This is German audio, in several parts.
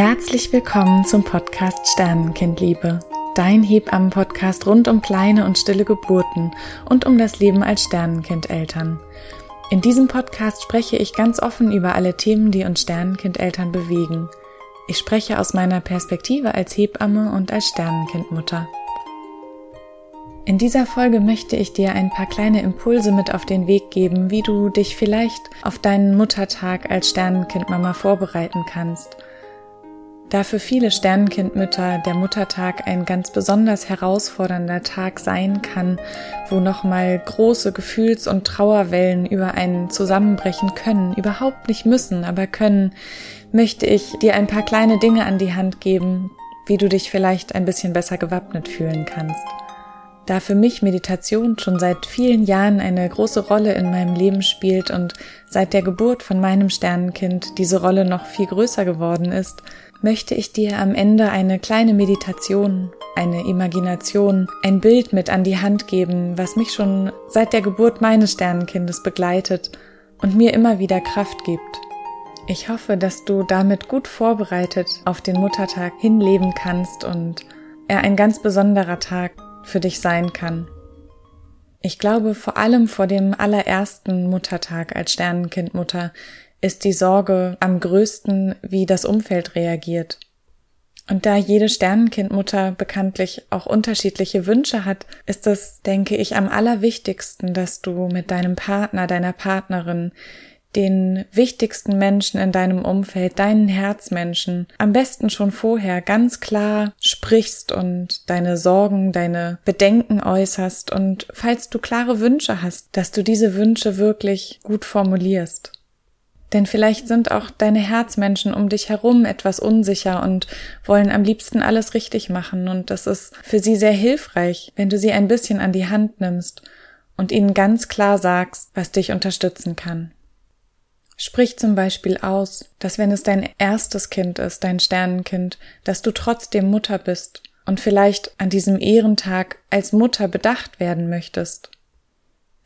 Herzlich willkommen zum Podcast Sternenkindliebe, dein Hebammen-Podcast rund um kleine und stille Geburten und um das Leben als Sternenkindeltern. In diesem Podcast spreche ich ganz offen über alle Themen, die uns Sternenkindeltern bewegen. Ich spreche aus meiner Perspektive als Hebamme und als Sternenkindmutter. In dieser Folge möchte ich dir ein paar kleine Impulse mit auf den Weg geben, wie du dich vielleicht auf deinen Muttertag als Sternenkindmama vorbereiten kannst. Da für viele Sternenkindmütter der Muttertag ein ganz besonders herausfordernder Tag sein kann, wo nochmal große Gefühls- und Trauerwellen über einen zusammenbrechen können, überhaupt nicht müssen, aber können, möchte ich dir ein paar kleine Dinge an die Hand geben, wie du dich vielleicht ein bisschen besser gewappnet fühlen kannst. Da für mich Meditation schon seit vielen Jahren eine große Rolle in meinem Leben spielt und seit der Geburt von meinem Sternenkind diese Rolle noch viel größer geworden ist, möchte ich dir am Ende eine kleine Meditation, eine Imagination, ein Bild mit an die Hand geben, was mich schon seit der Geburt meines Sternenkindes begleitet und mir immer wieder Kraft gibt. Ich hoffe, dass du damit gut vorbereitet auf den Muttertag hinleben kannst und er ein ganz besonderer Tag für dich sein kann. Ich glaube, vor allem vor dem allerersten Muttertag als Sternenkindmutter ist die Sorge am größten, wie das Umfeld reagiert. Und da jede Sternenkindmutter bekanntlich auch unterschiedliche Wünsche hat, ist es, denke ich, am allerwichtigsten, dass du mit deinem Partner, deiner Partnerin den wichtigsten Menschen in deinem Umfeld, deinen Herzmenschen, am besten schon vorher ganz klar sprichst und deine Sorgen, deine Bedenken äußerst und falls du klare Wünsche hast, dass du diese Wünsche wirklich gut formulierst. Denn vielleicht sind auch deine Herzmenschen um dich herum etwas unsicher und wollen am liebsten alles richtig machen und das ist für sie sehr hilfreich, wenn du sie ein bisschen an die Hand nimmst und ihnen ganz klar sagst, was dich unterstützen kann. Sprich zum Beispiel aus, dass wenn es dein erstes Kind ist, dein Sternenkind, dass du trotzdem Mutter bist und vielleicht an diesem Ehrentag als Mutter bedacht werden möchtest.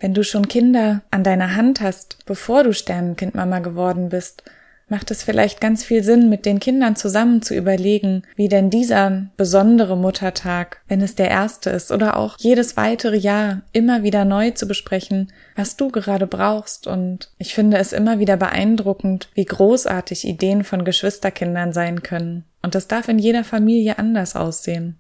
Wenn du schon Kinder an deiner Hand hast, bevor du Sternenkindmama geworden bist, macht es vielleicht ganz viel Sinn, mit den Kindern zusammen zu überlegen, wie denn dieser besondere Muttertag, wenn es der erste ist, oder auch jedes weitere Jahr immer wieder neu zu besprechen, was du gerade brauchst. Und ich finde es immer wieder beeindruckend, wie großartig Ideen von Geschwisterkindern sein können. Und das darf in jeder Familie anders aussehen.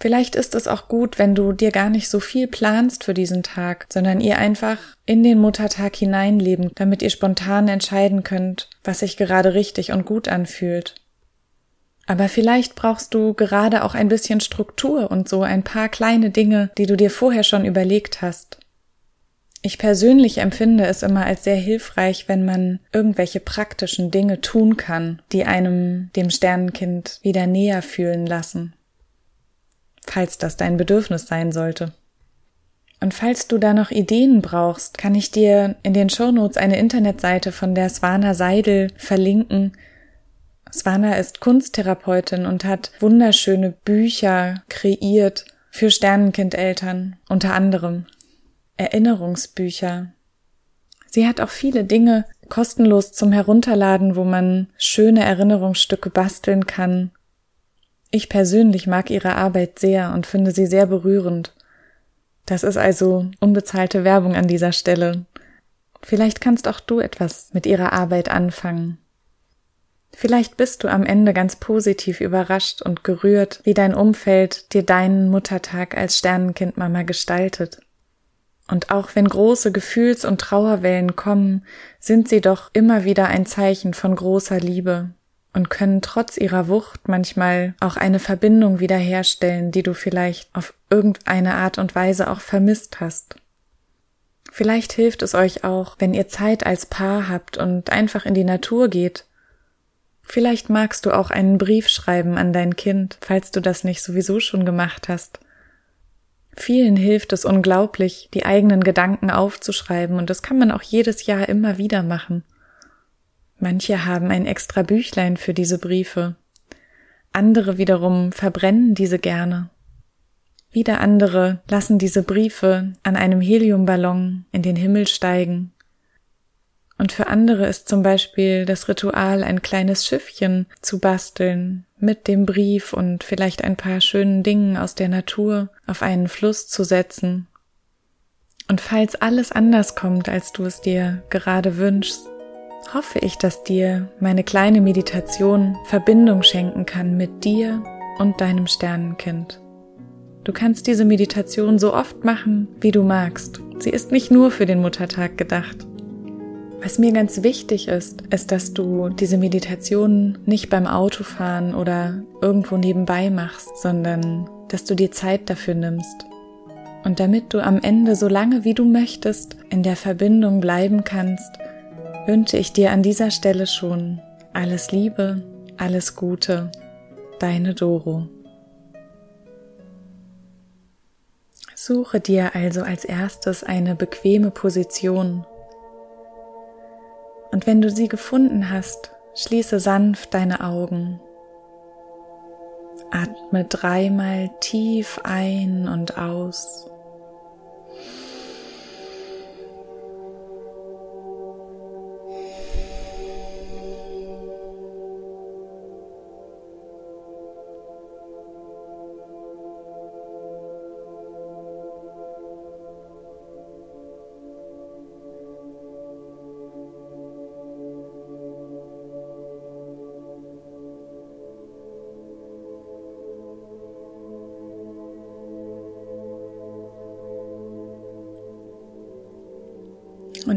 Vielleicht ist es auch gut, wenn du dir gar nicht so viel planst für diesen Tag, sondern ihr einfach in den Muttertag hineinleben, damit ihr spontan entscheiden könnt, was sich gerade richtig und gut anfühlt. Aber vielleicht brauchst du gerade auch ein bisschen Struktur und so ein paar kleine Dinge, die du dir vorher schon überlegt hast. Ich persönlich empfinde es immer als sehr hilfreich, wenn man irgendwelche praktischen Dinge tun kann, die einem dem Sternenkind wieder näher fühlen lassen falls das dein Bedürfnis sein sollte. Und falls du da noch Ideen brauchst, kann ich dir in den Shownotes eine Internetseite von der Swana Seidel verlinken. Swana ist Kunsttherapeutin und hat wunderschöne Bücher kreiert für Sternenkindeltern, unter anderem Erinnerungsbücher. Sie hat auch viele Dinge kostenlos zum Herunterladen, wo man schöne Erinnerungsstücke basteln kann ich persönlich mag ihre Arbeit sehr und finde sie sehr berührend. Das ist also unbezahlte Werbung an dieser Stelle. Vielleicht kannst auch du etwas mit ihrer Arbeit anfangen. Vielleicht bist du am Ende ganz positiv überrascht und gerührt, wie dein Umfeld dir deinen Muttertag als Sternenkindmama gestaltet. Und auch wenn große Gefühls- und Trauerwellen kommen, sind sie doch immer wieder ein Zeichen von großer Liebe, und können trotz ihrer Wucht manchmal auch eine Verbindung wiederherstellen, die du vielleicht auf irgendeine Art und Weise auch vermisst hast. Vielleicht hilft es euch auch, wenn ihr Zeit als Paar habt und einfach in die Natur geht. Vielleicht magst du auch einen Brief schreiben an dein Kind, falls du das nicht sowieso schon gemacht hast. Vielen hilft es unglaublich, die eigenen Gedanken aufzuschreiben, und das kann man auch jedes Jahr immer wieder machen. Manche haben ein extra Büchlein für diese Briefe. Andere wiederum verbrennen diese gerne. Wieder andere lassen diese Briefe an einem Heliumballon in den Himmel steigen. Und für andere ist zum Beispiel das Ritual, ein kleines Schiffchen zu basteln, mit dem Brief und vielleicht ein paar schönen Dingen aus der Natur auf einen Fluss zu setzen. Und falls alles anders kommt, als du es dir gerade wünschst, hoffe ich, dass dir meine kleine Meditation Verbindung schenken kann mit dir und deinem Sternenkind. Du kannst diese Meditation so oft machen, wie du magst. Sie ist nicht nur für den Muttertag gedacht. Was mir ganz wichtig ist, ist, dass du diese Meditation nicht beim Autofahren oder irgendwo nebenbei machst, sondern dass du dir Zeit dafür nimmst. Und damit du am Ende so lange wie du möchtest in der Verbindung bleiben kannst, wünsche ich dir an dieser Stelle schon alles Liebe, alles Gute, deine Doro. Suche dir also als erstes eine bequeme Position. Und wenn du sie gefunden hast, schließe sanft deine Augen. Atme dreimal tief ein und aus.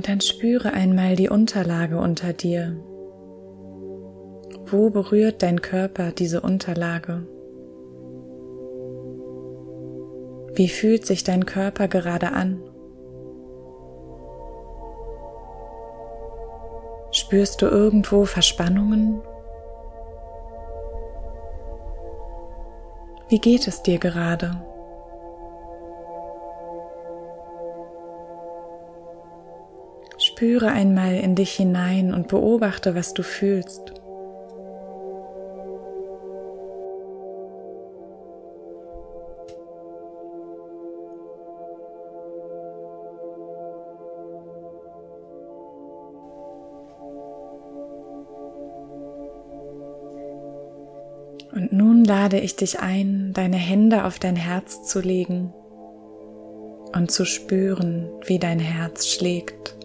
Und dann spüre einmal die Unterlage unter dir. Wo berührt dein Körper diese Unterlage? Wie fühlt sich dein Körper gerade an? Spürst du irgendwo Verspannungen? Wie geht es dir gerade? Spüre einmal in dich hinein und beobachte, was du fühlst. Und nun lade ich dich ein, deine Hände auf dein Herz zu legen und zu spüren, wie dein Herz schlägt.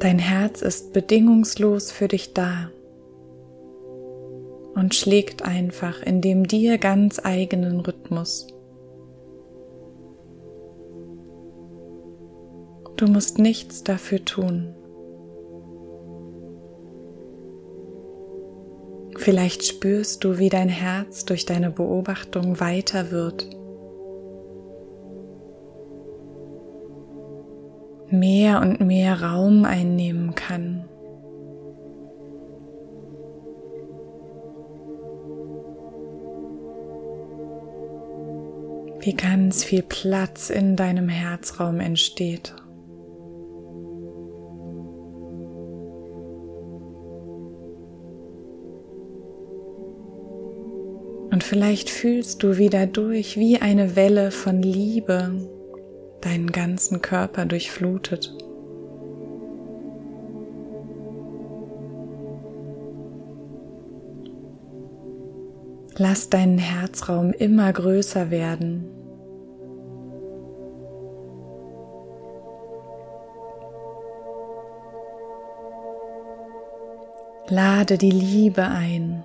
Dein Herz ist bedingungslos für dich da und schlägt einfach in dem dir ganz eigenen Rhythmus. Du musst nichts dafür tun. Vielleicht spürst du, wie dein Herz durch deine Beobachtung weiter wird mehr und mehr Raum einnehmen kann. Wie ganz viel Platz in deinem Herzraum entsteht. Und vielleicht fühlst du wieder durch wie eine Welle von Liebe deinen ganzen Körper durchflutet. Lass deinen Herzraum immer größer werden. Lade die Liebe ein.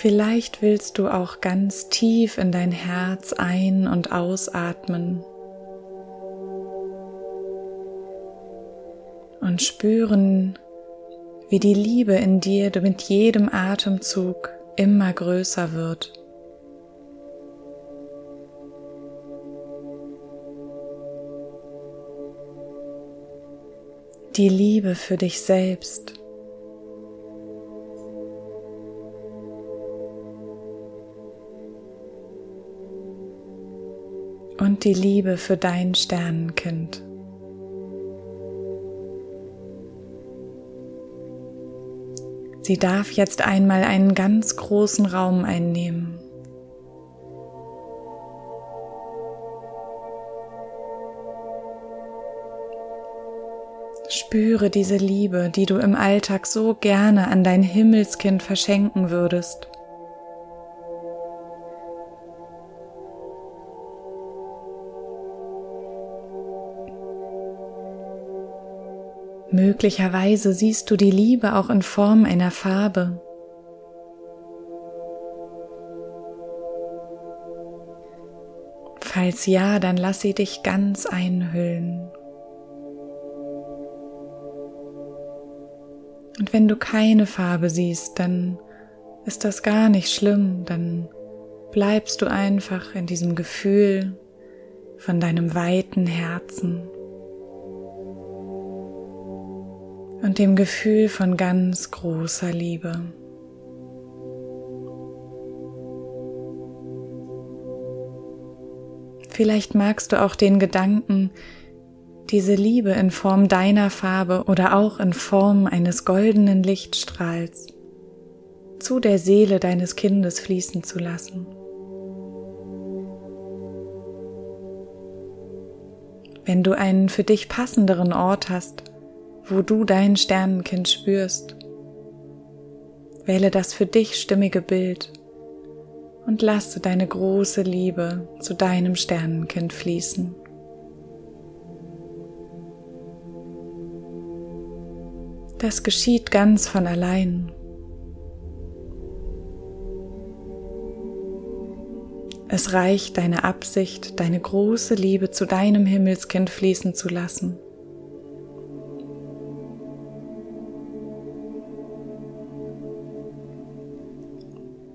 Vielleicht willst du auch ganz tief in dein Herz ein- und ausatmen und spüren, wie die Liebe in dir mit jedem Atemzug immer größer wird. Die Liebe für dich selbst. Die Liebe für dein Sternenkind. Sie darf jetzt einmal einen ganz großen Raum einnehmen. Spüre diese Liebe, die du im Alltag so gerne an dein Himmelskind verschenken würdest. Möglicherweise siehst du die Liebe auch in Form einer Farbe. Falls ja, dann lass sie dich ganz einhüllen. Und wenn du keine Farbe siehst, dann ist das gar nicht schlimm, dann bleibst du einfach in diesem Gefühl von deinem weiten Herzen. Und dem Gefühl von ganz großer Liebe. Vielleicht magst du auch den Gedanken, diese Liebe in Form deiner Farbe oder auch in Form eines goldenen Lichtstrahls zu der Seele deines Kindes fließen zu lassen. Wenn du einen für dich passenderen Ort hast, wo du dein Sternenkind spürst. Wähle das für dich stimmige Bild und lasse deine große Liebe zu deinem Sternenkind fließen. Das geschieht ganz von allein. Es reicht deine Absicht, deine große Liebe zu deinem Himmelskind fließen zu lassen.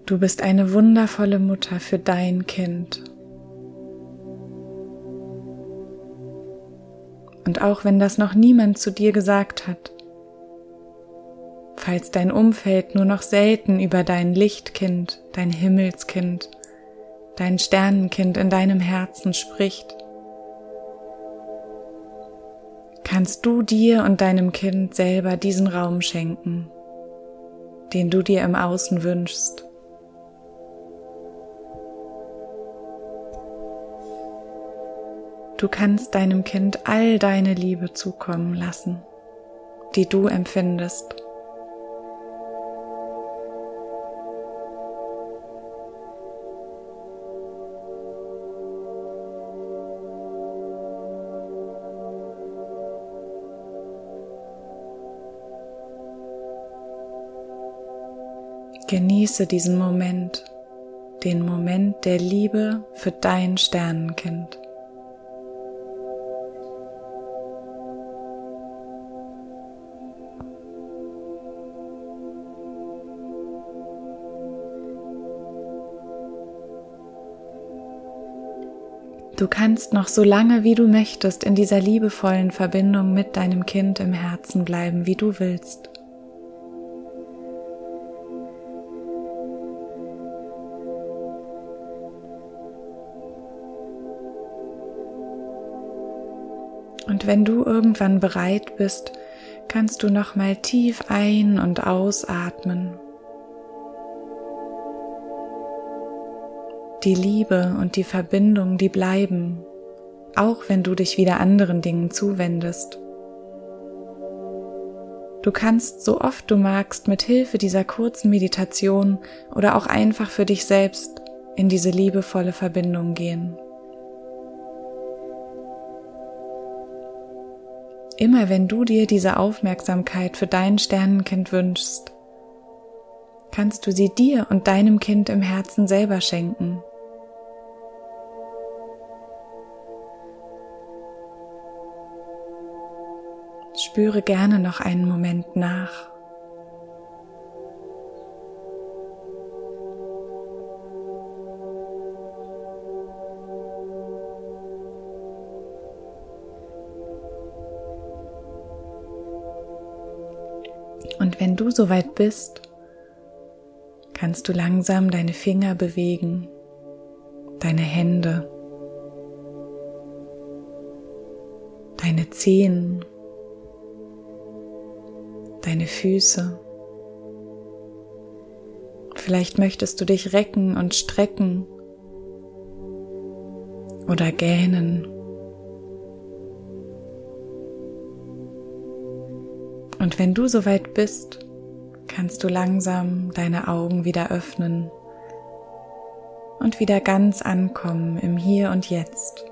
Du bist eine wundervolle Mutter für dein Kind. Und auch wenn das noch niemand zu dir gesagt hat, falls dein Umfeld nur noch selten über dein Lichtkind, dein Himmelskind, dein Sternenkind in deinem Herzen spricht, kannst du dir und deinem Kind selber diesen Raum schenken, den du dir im Außen wünschst. Du kannst deinem Kind all deine Liebe zukommen lassen, die du empfindest. Genieße diesen Moment, den Moment der Liebe für dein Sternenkind. Du kannst noch so lange wie du möchtest in dieser liebevollen Verbindung mit deinem Kind im Herzen bleiben, wie du willst. Und wenn du irgendwann bereit bist, kannst du noch mal tief ein- und ausatmen die Liebe und die Verbindung, die bleiben, auch wenn du dich wieder anderen Dingen zuwendest. Du kannst so oft du magst mit Hilfe dieser kurzen Meditation oder auch einfach für dich selbst in diese liebevolle Verbindung gehen. Immer wenn du dir diese Aufmerksamkeit für dein Sternenkind wünschst, kannst du sie dir und deinem Kind im Herzen selber schenken. Spüre gerne noch einen Moment nach. Und wenn du soweit bist, kannst du langsam deine Finger bewegen, deine Hände, deine Zehen deine Füße, Vielleicht möchtest du dich recken und strecken oder gähnen. Und wenn du soweit bist, kannst du langsam deine Augen wieder öffnen und wieder ganz ankommen im Hier und Jetzt.